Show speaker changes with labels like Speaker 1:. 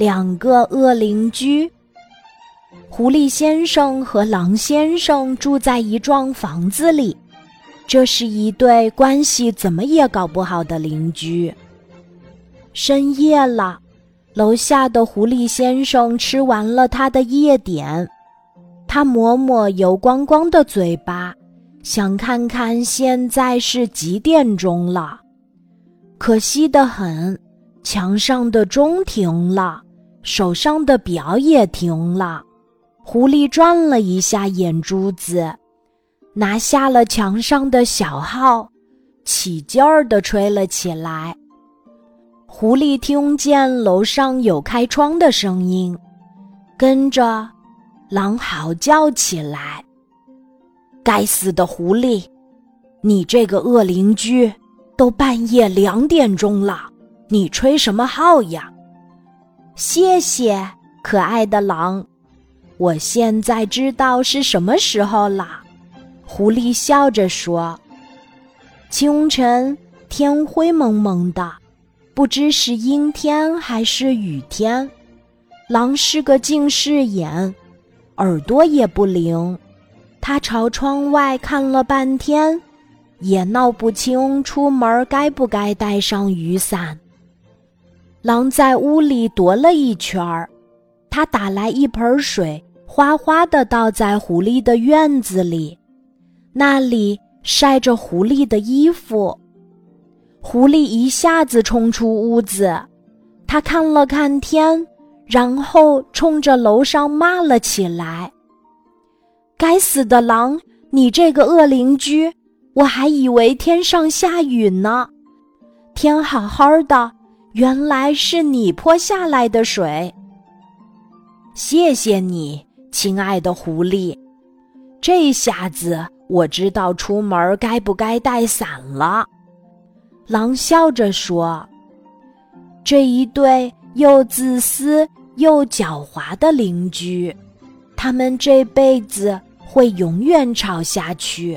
Speaker 1: 两个恶邻居。狐狸先生和狼先生住在一幢房子里，这是一对关系怎么也搞不好的邻居。深夜了，楼下的狐狸先生吃完了他的夜点，他抹抹油光光的嘴巴，想看看现在是几点钟了。可惜的很，墙上的钟停了，手上的表也停了。狐狸转了一下眼珠子，拿下了墙上的小号，起劲儿地吹了起来。狐狸听见楼上有开窗的声音，跟着狼嚎叫起来：“该死的狐狸，你这个恶邻居，都半夜两点钟了，你吹什么号呀？”谢谢，可爱的狼。我现在知道是什么时候了，狐狸笑着说：“清晨，天灰蒙蒙的，不知是阴天还是雨天。狼是个近视眼，耳朵也不灵，他朝窗外看了半天，也闹不清出门该不该带上雨伞。狼在屋里踱了一圈儿，他打来一盆水。”哗哗的倒在狐狸的院子里，那里晒着狐狸的衣服。狐狸一下子冲出屋子，他看了看天，然后冲着楼上骂了起来：“该死的狼！你这个恶邻居！我还以为天上下雨呢，天好好的，原来是你泼下来的水。谢谢你。”亲爱的狐狸，这下子我知道出门该不该带伞了。狼笑着说：“这一对又自私又狡猾的邻居，他们这辈子会永远吵下去。”